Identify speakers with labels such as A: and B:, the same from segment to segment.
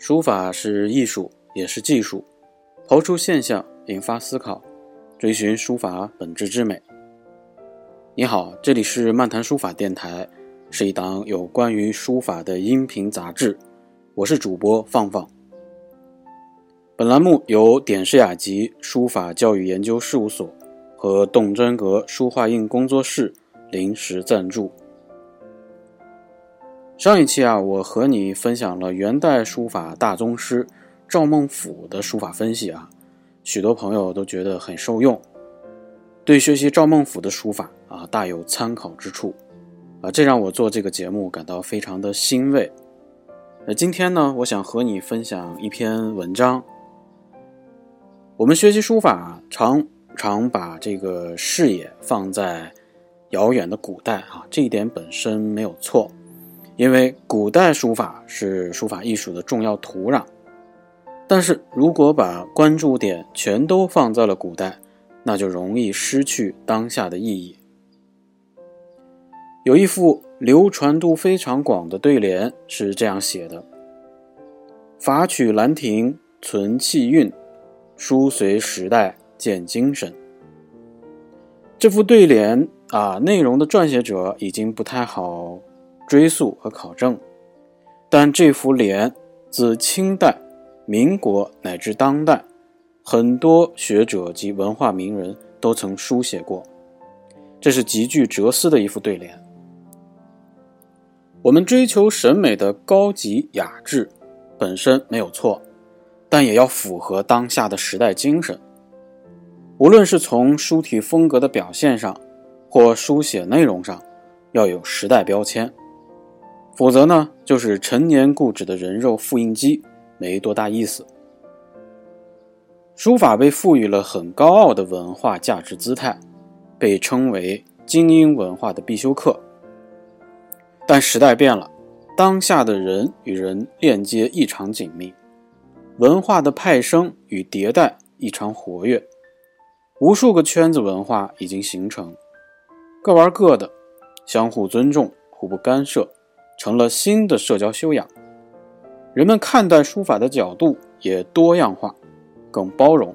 A: 书法是艺术，也是技术。刨出现象，引发思考，追寻书法本质之美。你好，这里是漫谈书法电台，是一档有关于书法的音频杂志。我是主播放放。本栏目由点石雅集书法教育研究事务所和动真格书画印工作室临时赞助。上一期啊，我和你分享了元代书法大宗师赵孟俯的书法分析啊，许多朋友都觉得很受用，对学习赵孟俯的书法啊大有参考之处啊，这让我做这个节目感到非常的欣慰。那今天呢，我想和你分享一篇文章。我们学习书法，常常把这个视野放在遥远的古代啊，这一点本身没有错。因为古代书法是书法艺术的重要土壤，但是如果把关注点全都放在了古代，那就容易失去当下的意义。有一副流传度非常广的对联是这样写的：“法取兰亭存气韵，书随时代见精神。”这副对联啊，内容的撰写者已经不太好。追溯和考证，但这幅联自清代、民国乃至当代，很多学者及文化名人都曾书写过，这是极具哲思的一幅对联。我们追求审美的高级雅致本身没有错，但也要符合当下的时代精神。无论是从书体风格的表现上，或书写内容上，要有时代标签。否则呢，就是陈年固执的人肉复印机，没多大意思。书法被赋予了很高傲的文化价值姿态，被称为精英文化的必修课。但时代变了，当下的人与人链接异常紧密，文化的派生与迭代异常活跃，无数个圈子文化已经形成，各玩各的，相互尊重，互不干涉。成了新的社交修养，人们看待书法的角度也多样化，更包容。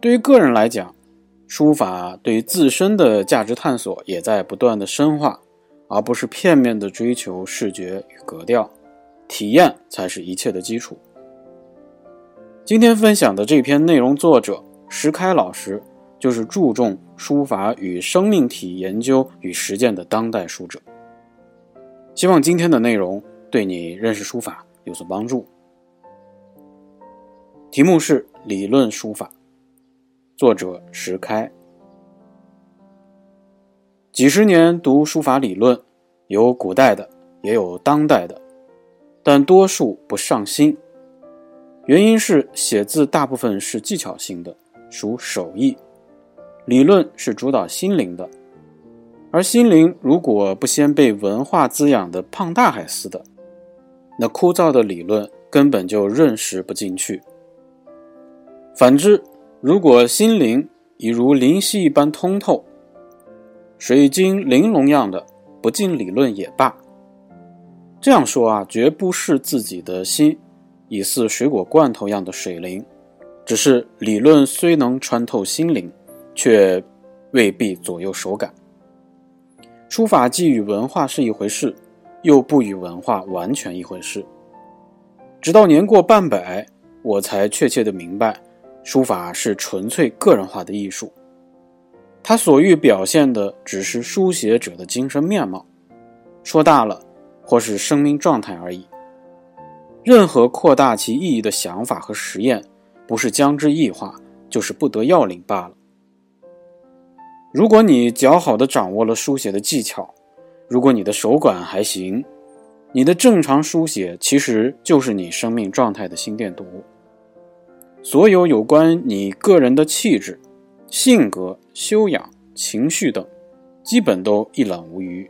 A: 对于个人来讲，书法对自身的价值探索也在不断的深化，而不是片面的追求视觉与格调，体验才是一切的基础。今天分享的这篇内容，作者石开老师就是注重书法与生命体研究与实践的当代书者。希望今天的内容对你认识书法有所帮助。题目是理论书法，作者石开。几十年读书法理论，有古代的，也有当代的，但多数不上心。原因是写字大部分是技巧性的，属手艺；理论是主导心灵的。而心灵如果不先被文化滋养的胖大海似的，那枯燥的理论根本就认识不进去。反之，如果心灵已如灵犀一般通透，水晶玲珑样的，不进理论也罢。这样说啊，绝不是自己的心已似水果罐头样的水灵，只是理论虽能穿透心灵，却未必左右手感。书法既与文化是一回事，又不与文化完全一回事。直到年过半百，我才确切的明白，书法是纯粹个人化的艺术，它所欲表现的只是书写者的精神面貌，说大了，或是生命状态而已。任何扩大其意义的想法和实验，不是将之异化，就是不得要领罢了。如果你较好的掌握了书写的技巧，如果你的手感还行，你的正常书写其实就是你生命状态的心电图。所有有关你个人的气质、性格、修养、情绪等，基本都一览无余。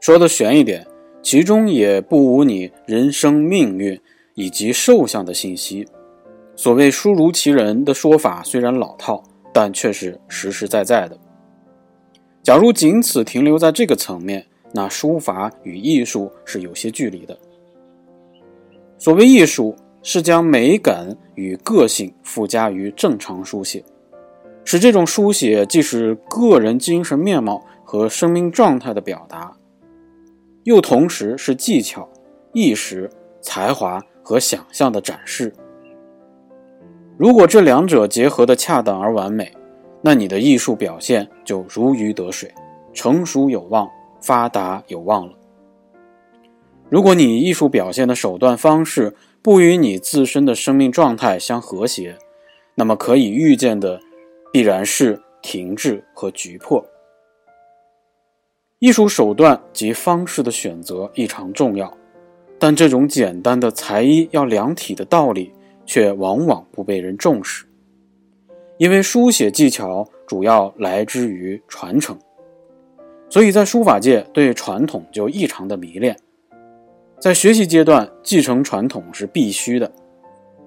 A: 说的玄一点，其中也不无你人生命运以及寿相的信息。所谓“书如其人”的说法虽然老套。但却是实实在在的。假如仅此停留在这个层面，那书法与艺术是有些距离的。所谓艺术，是将美感与个性附加于正常书写，使这种书写既是个人精神面貌和生命状态的表达，又同时是技巧、意识、才华和想象的展示。如果这两者结合的恰当而完美，那你的艺术表现就如鱼得水，成熟有望，发达有望了。如果你艺术表现的手段方式不与你自身的生命状态相和谐，那么可以预见的必然是停滞和局迫。艺术手段及方式的选择异常重要，但这种简单的才艺要量体的道理却往往不被人重视，因为书写技巧主要来之于传承，所以在书法界对传统就异常的迷恋。在学习阶段，继承传统是必须的。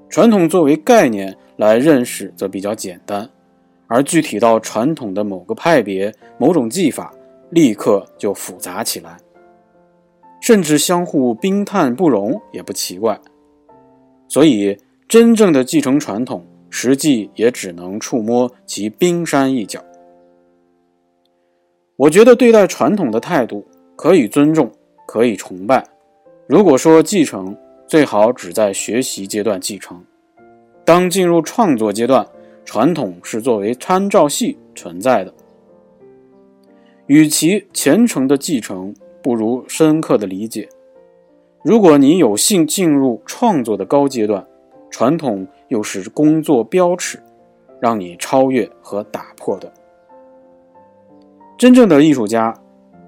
A: 传统作为概念来认识则比较简单，而具体到传统的某个派别、某种技法，立刻就复杂起来，甚至相互冰炭不容也不奇怪。所以，真正的继承传统，实际也只能触摸其冰山一角。我觉得对待传统的态度，可以尊重，可以崇拜。如果说继承，最好只在学习阶段继承；当进入创作阶段，传统是作为参照系存在的。与其虔诚的继承，不如深刻的理解。如果你有幸进入创作的高阶段，传统又是工作标尺，让你超越和打破的。真正的艺术家，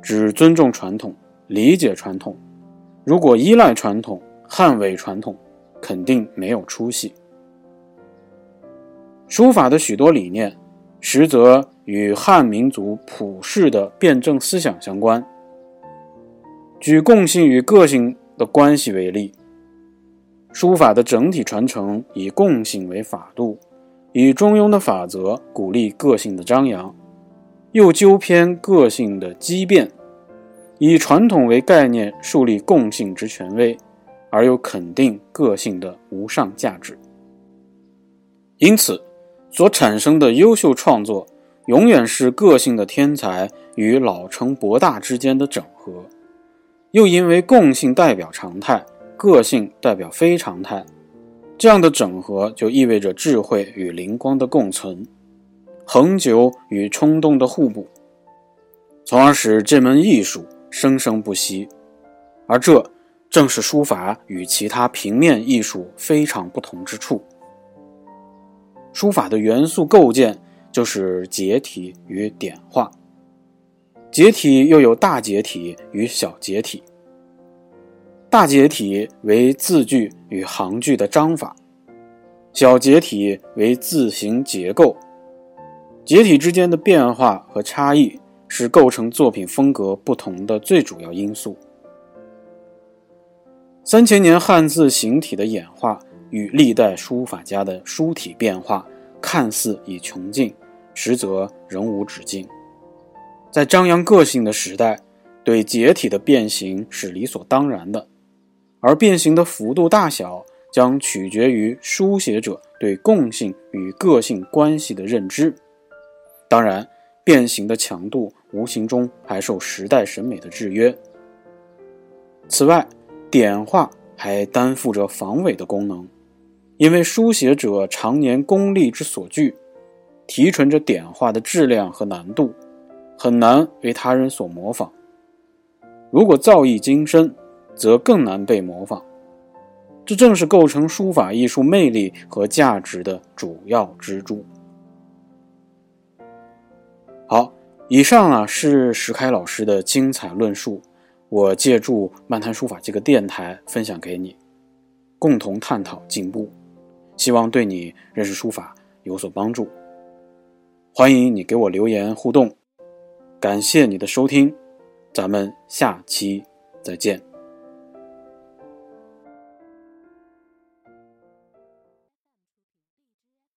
A: 只尊重传统，理解传统。如果依赖传统、捍卫传统，肯定没有出息。书法的许多理念，实则与汉民族普世的辩证思想相关。举共性与个性的关系为例，书法的整体传承以共性为法度，以中庸的法则鼓励个性的张扬，又纠偏个性的畸变。以传统为概念树立共性之权威，而又肯定个性的无上价值。因此，所产生的优秀创作，永远是个性的天才与老成博大之间的整合。又因为共性代表常态，个性代表非常态，这样的整合就意味着智慧与灵光的共存，恒久与冲动的互补，从而使这门艺术。生生不息，而这正是书法与其他平面艺术非常不同之处。书法的元素构建就是结体与点画，结体又有大结体与小结体。大结体为字句与行句的章法，小结体为字形结构。结体之间的变化和差异。是构成作品风格不同的最主要因素。三千年汉字形体的演化与历代书法家的书体变化，看似已穷尽，实则仍无止境。在张扬个性的时代，对结体的变形是理所当然的，而变形的幅度大小将取决于书写者对共性与个性关系的认知。当然。变形的强度无形中还受时代审美的制约。此外，点画还担负着防伪的功能，因为书写者常年功力之所具，提纯着点画的质量和难度，很难为他人所模仿。如果造诣精深，则更难被模仿。这正是构成书法艺术魅力和价值的主要支柱。好，以上啊是石开老师的精彩论述，我借助漫谈书法这个电台分享给你，共同探讨进步，希望对你认识书法有所帮助。欢迎你给我留言互动，感谢你的收听，咱们下期再见。